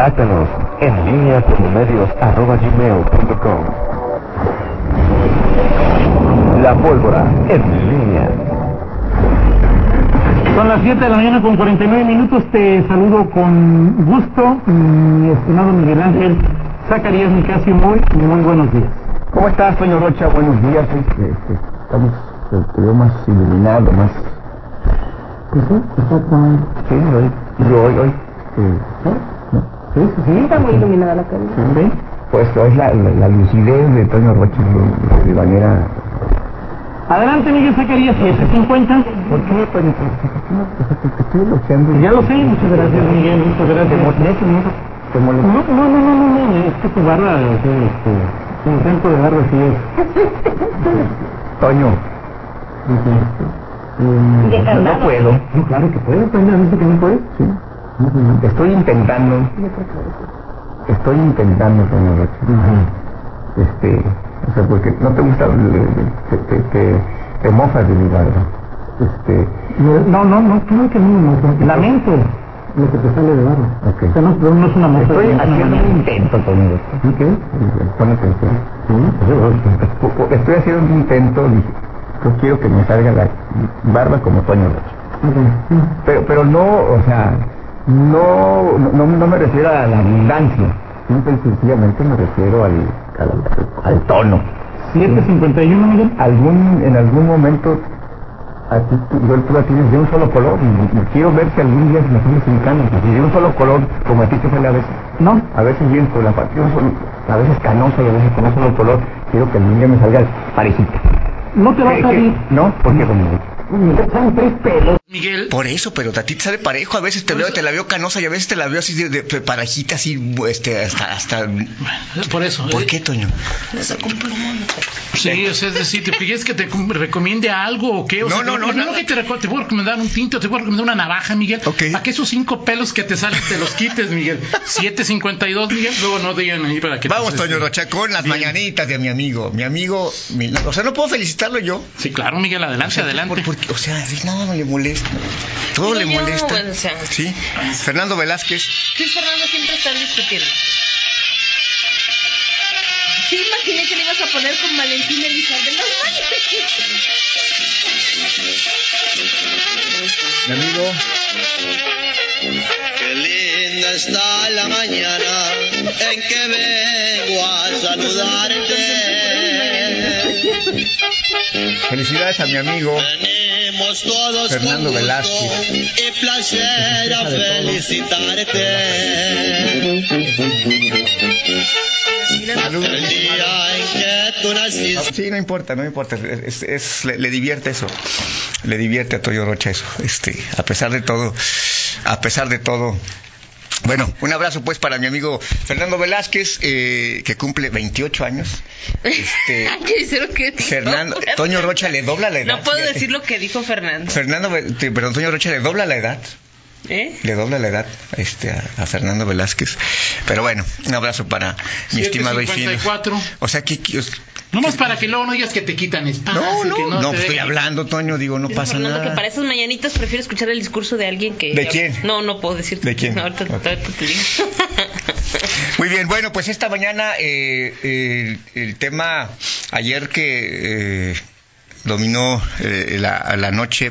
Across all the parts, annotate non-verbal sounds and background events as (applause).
Contáctanos en línea gmail.com La pólvora en línea. Son las 7 de la mañana con 49 minutos. Te saludo con gusto, mi estimado Miguel Ángel Zacarías Nicasio. Muy, muy buenos días. ¿Cómo estás, Toño Rocha? Buenos días. Este, este, estamos, te veo más iluminado, más... Pues sí, exactamente. Sí, hoy, yo hoy, hoy. eh, ¿no? Sí, sí, sí. Está muy iluminada la calle. Sí. Pues hoy la, la, la lucidez de Toño Rocha de, manera... Adelante, Miguel Zacarías, 750. ¿Por qué, Toño? Te, te estoy elogiando. y- Ya lo sé, muchas gracias, Miguel, muchas ¿Te gracias. molesta, no? ¿Te No, molesta? no, no, no, no, no, es que tu sea, este, tu intento de barba sí es. Toño, este, De no candado. puedo. No, claro que puedes, Toño, ¿viste que no puedes? Sí. Estoy intentando, estoy intentando, Toño Rocha. Este, o sea, porque no te gusta, te, te, te, te mofas de mi barba. Este, No, no, no, claro que no, no, lamento lo que te sale de barba. Ok. O sea, no, no es una mofa. estoy haciendo un intento, Rocha. ¿Qué? Pon atención. Sí, Estoy haciendo un intento, dije, yo quiero que me salga la barba como Toño Rocha. Pero, pero no, o sea, no, no, no me refiero a la abundancia, simple y sencillamente me refiero al, al, al tono. 751, Miguel. Algún, en algún momento, a ti, tú, la tienes de un solo color, y, y quiero ver si algún día se me sale sin canas, y de un solo color, como a ti te sale a veces. No, A veces bien con la parte, a veces canosa y a veces con un solo color, quiero que algún día me salga parejita. no te va a ¿Qué- salir. ¿No? ¿Por qué, Domingo? Son tres pelos. Miguel. Por eso, pero a ti te sale parejo, a veces te veo, te la veo canosa y a veces te la veo así de, de- de parejita, así, este, hasta, hasta... Por eso. ¿Por eh, qué, Toño? Sí, o sea, es decir, ¿te pides que te com- recomiende algo o qué? O No, sea, no, no, primero nada. que te, te voy a recomendar un tinto, te voy a recomendar una navaja, Miguel. Ok. Para que esos cinco pelos que te salen te los quites, Miguel. 7.52, Miguel. Luego no digan ahí para que te- Vamos, Toño Rocha, con las Bien. mañanitas de mi amigo. Mi amigo, mi- o sea, no puedo felicitarlo yo. Sí, claro, Miguel, adelante, adelante. Por- o sea, nada le molesta. Todo le yo, molesta. bueno, o sea. Sí. Fernando Velázquez. Luis Fernando siempre está discutiendo. Sí, imaginé que le ibas a poner con Valentín Elizalde. No Mi amigo. Qué linda está la mañana en que vengo a saludarte. Felicidades a mi amigo. Todos Fernando Velázquez. y placer a felicitarte. Saludos. El día en que tú naciste. Sí, no importa, no importa. Es, es- le, le divierte eso. Le divierte a Toyo Rocha eso. Este, a pesar de todo, a pesar de todo. Bueno, un abrazo pues para mi amigo Fernando Velázquez, eh, que cumple 28 años. Este, (laughs) Hay que. Fernando, Toño Rocha le dobla la edad. No puedo fíjate. decir lo que dijo Fernando. Fernando, te- perdón, Toño Rocha le dobla la edad. ¿Eh? Le dobla la edad este, a, a Fernando Velázquez. Pero bueno, un abrazo para mi estimado y fino. 7.54. O sea, que... que- Nomás para que luego no digas que te quitan espacio. no, no, que no, te pues estoy hablando, Toño, digo, no pasa Fernando nada. que para esas mañanitas prefiero escuchar el discurso de alguien que... ¿De quién? No, no puedo decirte. ¿De quién? No, ahorita, Ok. ahorita te digo. (laughs) Muy bien, bueno, pues esta mañana eh, eh, el tema ayer que eh, dominó eh, la, la noche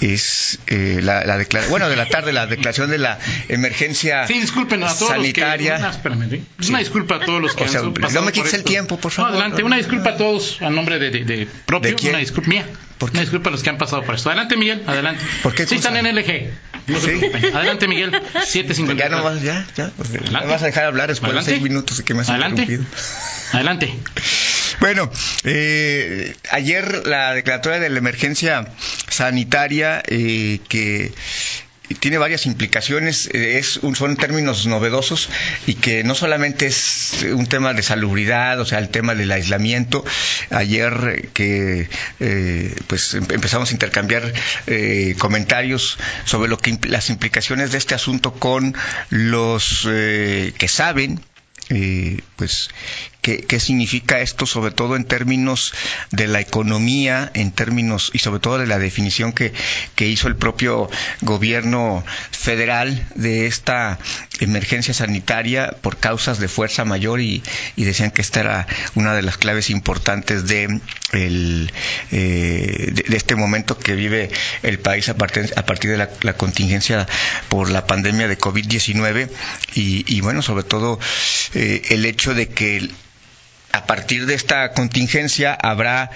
es eh, la, la bueno, de la tarde la declaración de la emergencia Sí, disculpen a todos sanitaria. los que... Una, espérame, ¿sí? Una disculpa a todos los que O sea, han no me quites el tiempo, por No, favor. adelante, una disculpa a todos a nombre de, de, de propio. ¿De quién? Una disculpa mía. ¿Por qué? Una disculpa a los que han pasado por esto. Adelante, Miguel, adelante. ¿Por qué Sí, cosa? están en LG. No se preocupen. Adelante, Miguel. 7.54. Ya no vas, ya, ya. Adelante. me vas a dejar hablar después Adelante. de seis minutos que me has Adelante. Adelante. Bueno, eh, ayer la declaratoria de la emergencia sanitaria eh, que tiene varias implicaciones, eh, es un, son términos novedosos y que no solamente es un tema de salubridad, o sea, el tema del aislamiento. Ayer que eh, pues em- empezamos a intercambiar eh, comentarios sobre lo que las implicaciones de este asunto con los eh, que saben eh, pues ¿Qué, ¿Qué, significa esto, sobre todo en términos de la economía, en términos y sobre todo de la definición que, que hizo el propio gobierno federal de esta emergencia sanitaria por causas de fuerza mayor y, y decían que esta era una de las claves importantes de, el, eh, de, este momento que vive el país a partir, a partir de la, contingencia por la pandemia de COVID-19 y, y, bueno, sobre todo eh, el hecho de que a partir de esta contingencia habrá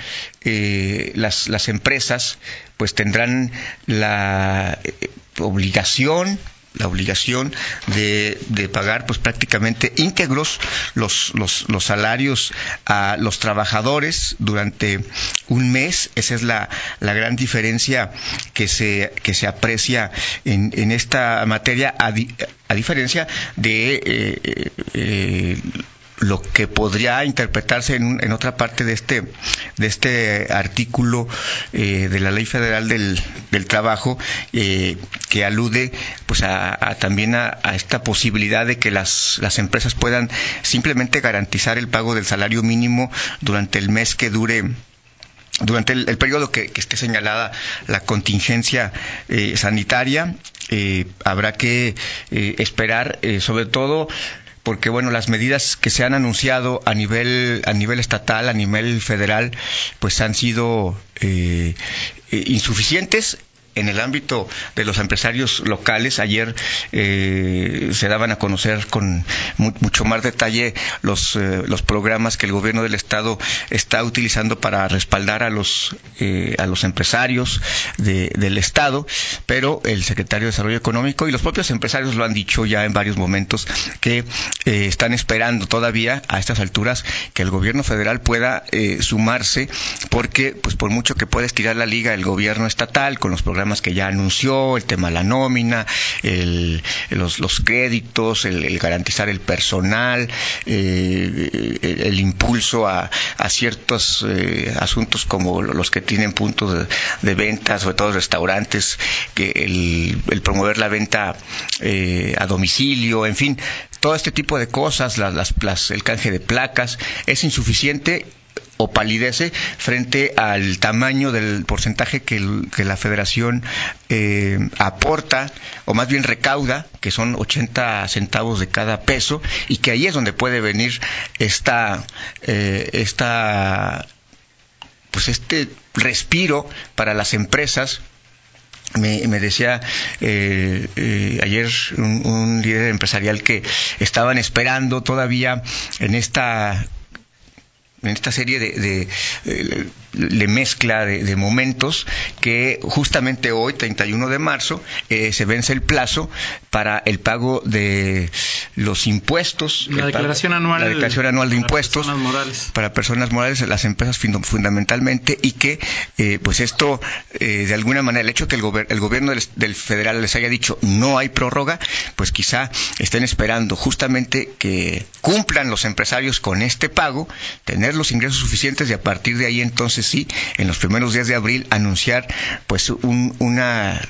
eh, las, las, empresas pues tendrán la eh, obligación la obligación de, de, pagar pues prácticamente íntegros los, los, los, salarios a los trabajadores durante un mes. Esa es la, la gran diferencia que se, que se aprecia en, en esta materia, a, di, a diferencia de eh, eh, lo que podría interpretarse en, en, otra parte de este de este artículo eh, de la ley federal del, del trabajo eh, que alude pues a, también a, a, esta posibilidad de que las, las empresas puedan simplemente garantizar el pago del salario mínimo durante el mes que dure durante el, el periodo que, esté señalada la contingencia eh, sanitaria. Eh, habrá que eh, esperar sobre todo porque bueno las medidas que se han anunciado a nivel a nivel estatal a nivel federal pues han sido eh, insuficientes en el ámbito de los empresarios locales, ayer eh, se daban a conocer con mu mucho más detalle los, eh, los programas que el gobierno del estado está utilizando para respaldar a los, eh, a los empresarios de, del estado, pero el secretario de Desarrollo Económico y los propios empresarios lo han dicho ya en varios momentos que eh, están esperando todavía a estas alturas que el gobierno federal pueda eh, sumarse, porque pues por mucho que pueda estirar la liga el gobierno estatal con los programas que ya anunció, el tema de la nómina, el, los, los, créditos, el, garantizar el personal, eh, el, impulso a, ciertos eh, asuntos como los que tienen puntos de, de, venta, sobre todo restaurantes, que el, promover la venta eh, a domicilio, en fin, todo este tipo de cosas, las, las, el canje de placas, es insuficiente o palidece frente al tamaño del porcentaje que, la federación eh, aporta o más bien recauda, que son 80 centavos de cada peso, y que ahí es donde puede venir esta, eh, esta pues este respiro para las empresas. Me, decía eh, eh, ayer un, líder empresarial que estaban esperando todavía en esta en esta serie de, de, de, de mezcla de, momentos que justamente hoy, 31 de marzo, eh, se vence el plazo para el pago de los impuestos. La declaración pago, anual. La declaración anual de para impuestos. Personas morales. Para personas morales, las empresas fundamentalmente, y que, eh, pues esto, eh, de alguna manera, el hecho que el, gober el gobierno del, del, federal les haya dicho no hay prórroga, pues quizá estén esperando justamente que cumplan los empresarios con este pago, tener los ingresos suficientes y a partir de ahí entonces sí, en los primeros días de abril anunciar pues un, una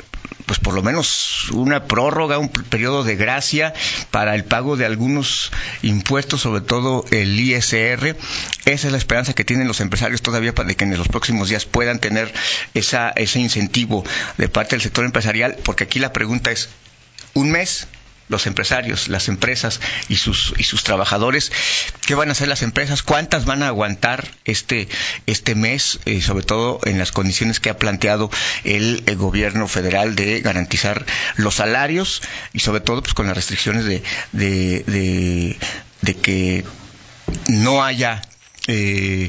pues por lo menos una prórroga, un periodo de gracia para el pago de algunos impuestos, sobre todo el ISR. Esa es la esperanza que tienen los empresarios todavía para que en los próximos días puedan tener esa, ese incentivo de parte del sector empresarial, porque aquí la pregunta es, ¿un mes? Los empresarios, las empresas y sus, y sus trabajadores. ¿Qué van a hacer las empresas? ¿Cuántas van a aguantar este, este mes? Eh, sobre todo en las condiciones que ha planteado el, gobierno federal de garantizar los salarios y sobre todo pues, con las restricciones de, de, de, que no haya eh,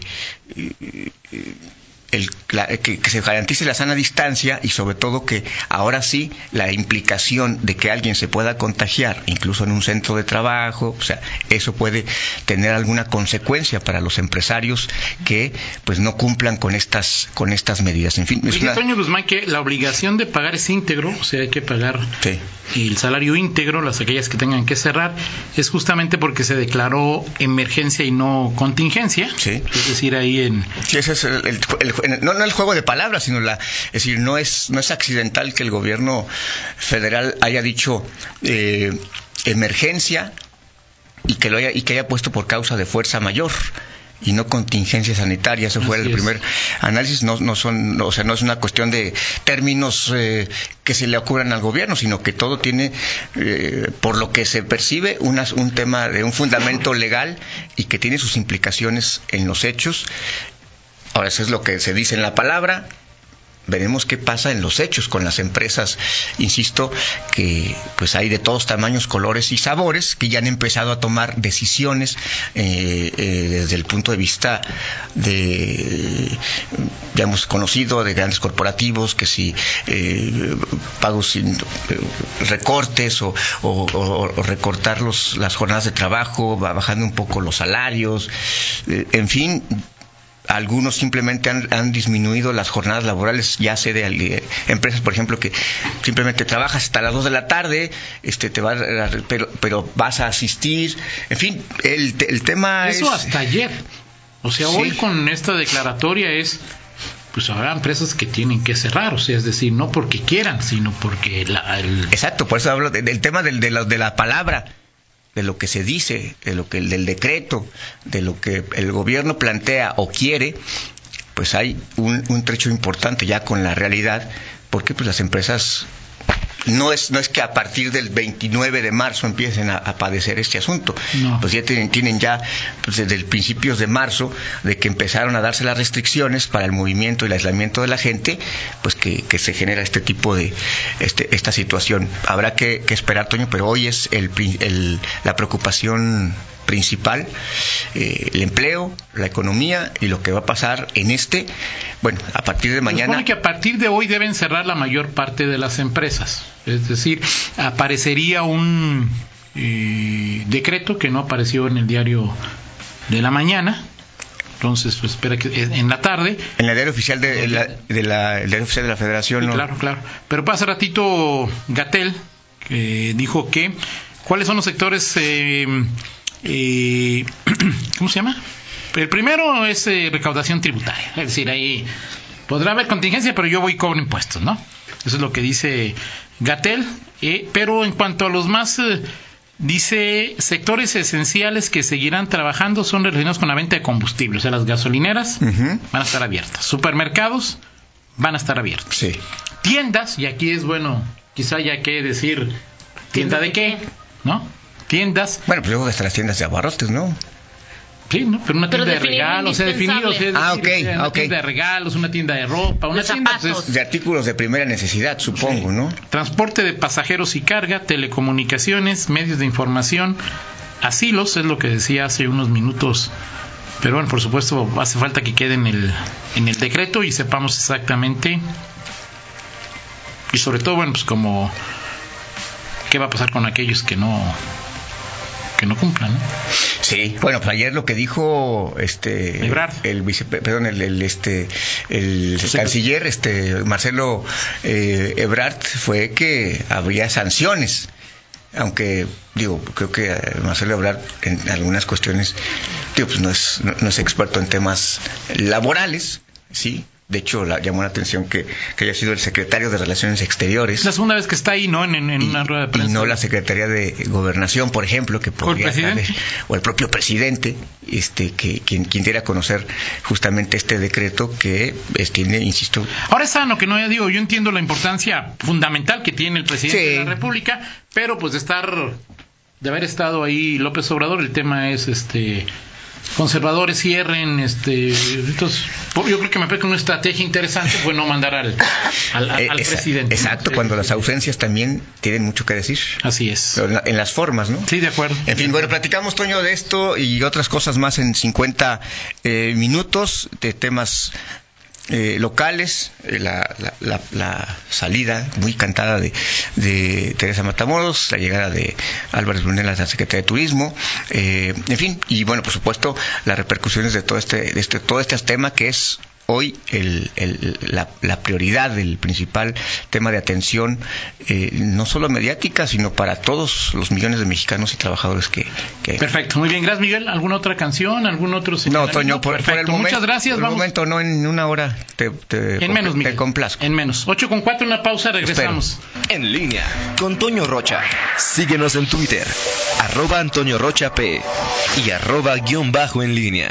el, la, que, que, se garantice la sana distancia y sobre todo que ahora sí la implicación de que alguien se pueda contagiar, incluso en un centro de trabajo, o sea, eso puede tener alguna consecuencia para los empresarios que pues no cumplan con estas con estas medidas. En fin, es una... Guzmán que la obligación de pagar es íntegro, o sea, hay que pagar sí. el salario íntegro, las aquellas que tengan que cerrar, es justamente porque se declaró emergencia y no contingencia. Sí. Es decir, ahí en Sí, ese es el, el, el no, no el juego de palabras, sino la, es decir, no es, no es accidental que el gobierno federal haya dicho eh, emergencia y que lo haya, y que haya puesto por causa de fuerza mayor y no contingencia sanitaria. Ese fue el es. primer análisis. No, no son, no, o sea, no es una cuestión de términos eh, que se le ocurran al gobierno, sino que todo tiene, eh, por lo que se percibe, unas- un tema de un fundamento legal y que tiene sus implicaciones en los hechos. Ahora, eso es lo que se dice en la palabra. Veremos qué pasa en los hechos con las empresas. Insisto que pues hay de todos tamaños, colores y sabores que ya han empezado a tomar decisiones eh, eh, desde el punto de vista de ya conocido de grandes corporativos que si eh, pagos sin recortes o, o- recortar los, las jornadas de trabajo, bajando un poco los salarios, en fin, algunos simplemente han, han disminuido las jornadas laborales, ya sé de eh, empresas, por ejemplo, que simplemente trabajas hasta las 2 de la tarde, este, te va, a- pero, pero vas a asistir, en fin, el, el tema Eso es... hasta ayer. O sea, Sí. hoy con esta declaratoria es, pues habrá empresas que tienen que cerrar, o sea, es decir, no porque quieran, sino porque la, el- Exacto, por eso hablo de- del tema del- de, la, de la palabra, de lo que se dice, de lo que del decreto, de lo que el gobierno plantea o quiere, pues hay un, un trecho importante ya con la realidad, porque pues las empresas no es no es que a partir del 29 de marzo empiecen a, a padecer este asunto, No. pues ya tienen, tienen ya pues, desde el principios de marzo de que empezaron a darse las restricciones para el movimiento y el aislamiento de la gente, pues que, que se genera este tipo de este, esta situación. Habrá que, que esperar, Toño, pero hoy es el, el- la preocupación principal, eh, el empleo, la economía y lo que va a pasar en este, bueno, a partir de mañana. supone que a partir de hoy deben cerrar la mayor parte de las empresas. Es decir, aparecería un eh, decreto que no apareció en el diario de la mañana. Entonces, pues espera que en la tarde. En el diario oficial de la, de la, el diario oficial de la Federación. Claro, claro. Pero hace ratito Gatel que dijo que cuáles son los sectores, eh, eh, (clears throat) ¿cómo se llama? El primero es eh, recaudación tributaria, es decir, ahí podrá haber contingencia, pero yo voy y cobro impuestos, ¿no? Eso es lo que dice Gatel. eh, pero en cuanto a los más, eh, dice sectores esenciales que seguirán trabajando son relacionados con la venta de combustible, o sea, las gasolineras van a estar abiertas, supermercados van a estar abiertos Sí. tiendas, y aquí es bueno, quizá haya que decir tienda de qué, ¿no? Tiendas, Bueno, pues luego hasta las tiendas de abarrotes, ¿no? sí, ¿no? Pero una Pero tienda de regalos, o sea, definido, o sea, es Ah, decir, ok, o sea, una tienda de regalos, una tienda de ropa, una tienda pues, De artículos de primera necesidad, supongo, ¿no? transporte de pasajeros y carga, telecomunicaciones, medios de información, asilos, es lo que decía hace unos minutos. Pero bueno, por supuesto, hace falta que quede en el, en el decreto y sepamos exactamente. Y sobre todo, bueno, pues como. ¿Qué va a pasar con aquellos que no. Que no cumplan? ¿no? Sí. Bueno, pues ayer lo que dijo este Ebrard. el vice, perdón, el, el, este el Sí, sí. canciller este Marcelo eh, Ebrard fue que habría sanciones. Aunque digo, creo que eh, Marcelo Ebrard en algunas cuestiones digo, pues no es no, no es experto en temas laborales, sí. De hecho, la, llamó la atención que, que haya sido el secretario de Relaciones Exteriores. Es la segunda vez que está ahí, ¿no? En, y, una rueda de y prensa. no la Secretaría de Gobernación, por ejemplo, que podría presidente? estar- o el propio presidente, este, que quien, quien diera a conocer justamente este decreto que tiene, insisto, Ahora es sano que no ya digo, yo entiendo la importancia fundamental que tiene el presidente Sí. de la República, pero pues de estar, de haber estado ahí López Obrador, el tema es este conservadores cierren, este entonces po- yo creo que me parece que una estrategia interesante fue no mandar al, al, al- eh, esa- presidente. exacto, cuando las ausencias también tienen mucho que decir, Así es. Pero en, la- en las formas, ¿no? Sí, de acuerdo. En fin, bueno, platicamos, Toño, de esto y otras cosas más en 50 eh, minutos de temas eh, locales, eh, la, la- la- la salida muy cantada de, de Teresa Matamoros, la llegada de Álvarez Brunel a la Secretaría de Turismo, eh, en fin, y bueno, por supuesto, las repercusiones de todo este, de este, todo este tema que es hoy el, el- la, la prioridad, el principal tema de atención, eh, no solo mediática, sino para todos los millones de mexicanos y trabajadores que... que- Perfecto, muy bien. Gracias, Miguel. ¿Alguna otra canción? ¿Algún otro No, señalamiento? Toño, por, por el momento... Muchas gracias. por el Vamos. momento, no, en una hora te, te, En menos, te Miguel. complazco. En menos. 8 con 4, una pausa, regresamos. En línea con Toño Rocha. Síguenos en Twitter, arroba Antonio Rocha P y arroba guion bajo en línea.